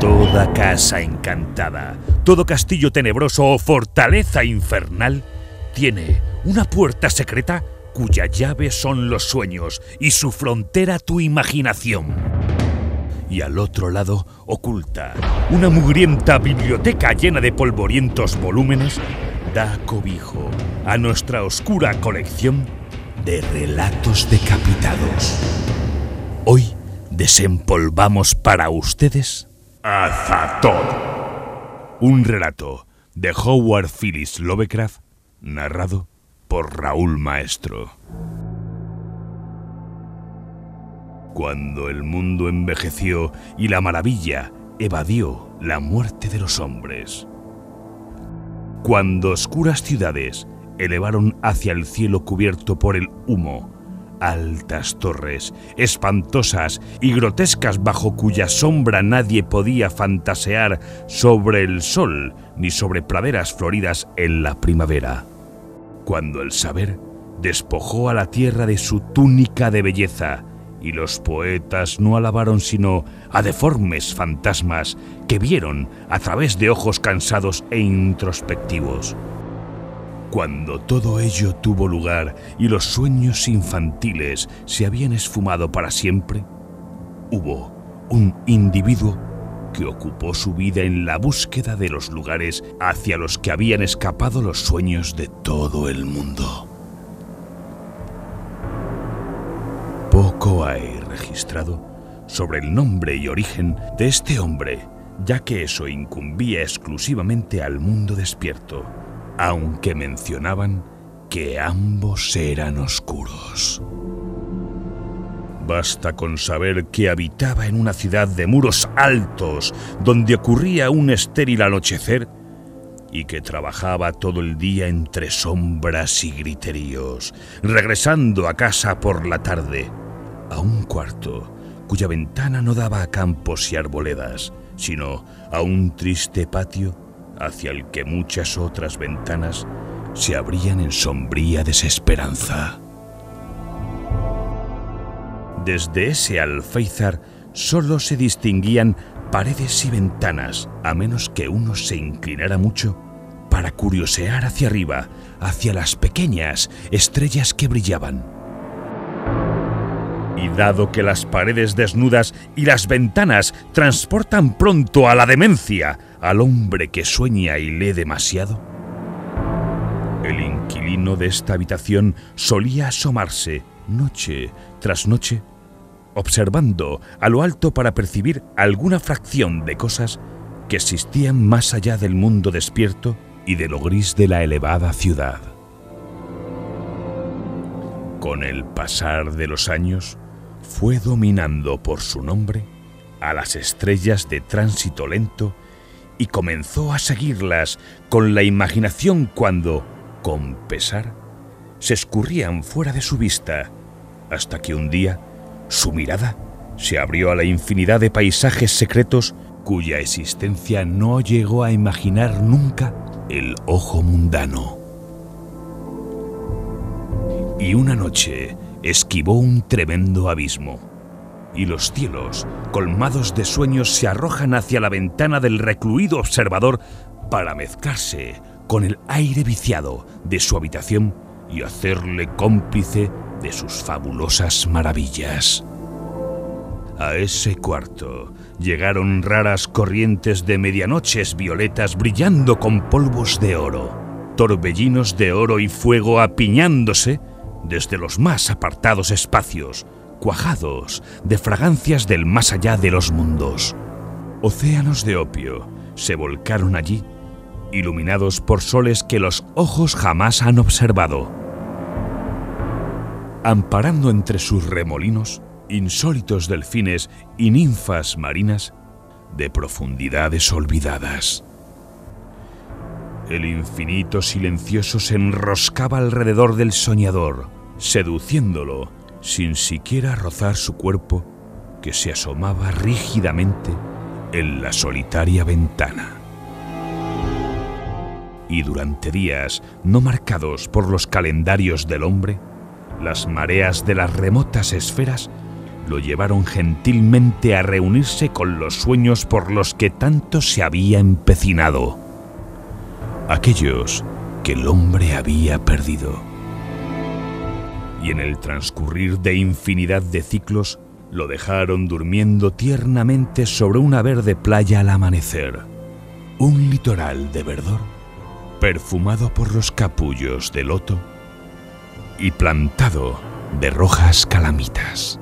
Toda casa encantada, todo castillo tenebroso o fortaleza infernal tiene una puerta secreta cuya llave son los sueños y su frontera tu imaginación. Y al otro lado, oculta, una mugrienta biblioteca llena de polvorientos volúmenes da cobijo a nuestra oscura colección de relatos decapitados. Hoy desempolvamos para ustedes Azatón, un relato de Howard Phillips Lovecraft narrado por Raúl Maestro. Cuando el mundo envejeció y la maravilla evadió la muerte de los hombres. Cuando oscuras ciudades elevaron hacia el cielo cubierto por el humo altas torres, espantosas y grotescas bajo cuya sombra nadie podía fantasear sobre el sol ni sobre praderas floridas en la primavera. Cuando el saber despojó a la tierra de su túnica de belleza, y los poetas no alabaron sino a deformes fantasmas que vieron a través de ojos cansados e introspectivos. Cuando todo ello tuvo lugar y los sueños infantiles se habían esfumado para siempre, hubo un individuo que ocupó su vida en la búsqueda de los lugares hacia los que habían escapado los sueños de todo el mundo. Poco hay registrado sobre el nombre y origen de este hombre, ya que eso incumbía exclusivamente al mundo despierto aunque mencionaban que ambos eran oscuros. Basta con saber que habitaba en una ciudad de muros altos, donde ocurría un estéril anochecer, y que trabajaba todo el día entre sombras y griteríos, regresando a casa por la tarde, a un cuarto cuya ventana no daba a campos y arboledas, sino a un triste patio hacia el que muchas otras ventanas se abrían en sombría desesperanza. Desde ese alféizar solo se distinguían paredes y ventanas, a menos que uno se inclinara mucho para curiosear hacia arriba, hacia las pequeñas estrellas que brillaban. Y dado que las paredes desnudas y las ventanas transportan pronto a la demencia, al hombre que sueña y lee demasiado? El inquilino de esta habitación solía asomarse noche tras noche, observando a lo alto para percibir alguna fracción de cosas que existían más allá del mundo despierto y de lo gris de la elevada ciudad. Con el pasar de los años, fue dominando por su nombre a las estrellas de tránsito lento y comenzó a seguirlas con la imaginación cuando, con pesar, se escurrían fuera de su vista, hasta que un día su mirada se abrió a la infinidad de paisajes secretos cuya existencia no llegó a imaginar nunca el ojo mundano. Y una noche esquivó un tremendo abismo y los cielos, colmados de sueños, se arrojan hacia la ventana del recluido observador para mezclarse con el aire viciado de su habitación y hacerle cómplice de sus fabulosas maravillas. A ese cuarto llegaron raras corrientes de medianoches violetas brillando con polvos de oro, torbellinos de oro y fuego apiñándose desde los más apartados espacios, cuajados de fragancias del más allá de los mundos. Océanos de opio se volcaron allí, iluminados por soles que los ojos jamás han observado. Amparando entre sus remolinos insólitos delfines y ninfas marinas de profundidades olvidadas. El infinito silencioso se enroscaba alrededor del soñador, seduciéndolo sin siquiera rozar su cuerpo que se asomaba rígidamente en la solitaria ventana. Y durante días no marcados por los calendarios del hombre, las mareas de las remotas esferas lo llevaron gentilmente a reunirse con los sueños por los que tanto se había empecinado. Aquellos que el hombre había perdido. Y en el transcurrir de infinidad de ciclos, lo dejaron durmiendo tiernamente sobre una verde playa al amanecer. Un litoral de verdor, perfumado por los capullos de loto y plantado de rojas calamitas.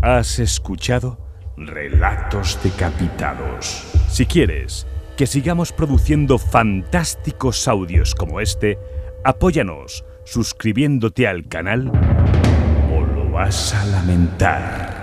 Has escuchado Relatos Decapitados. Si quieres que sigamos produciendo fantásticos audios como este, apóyanos suscribiéndote al canal o lo vas a lamentar.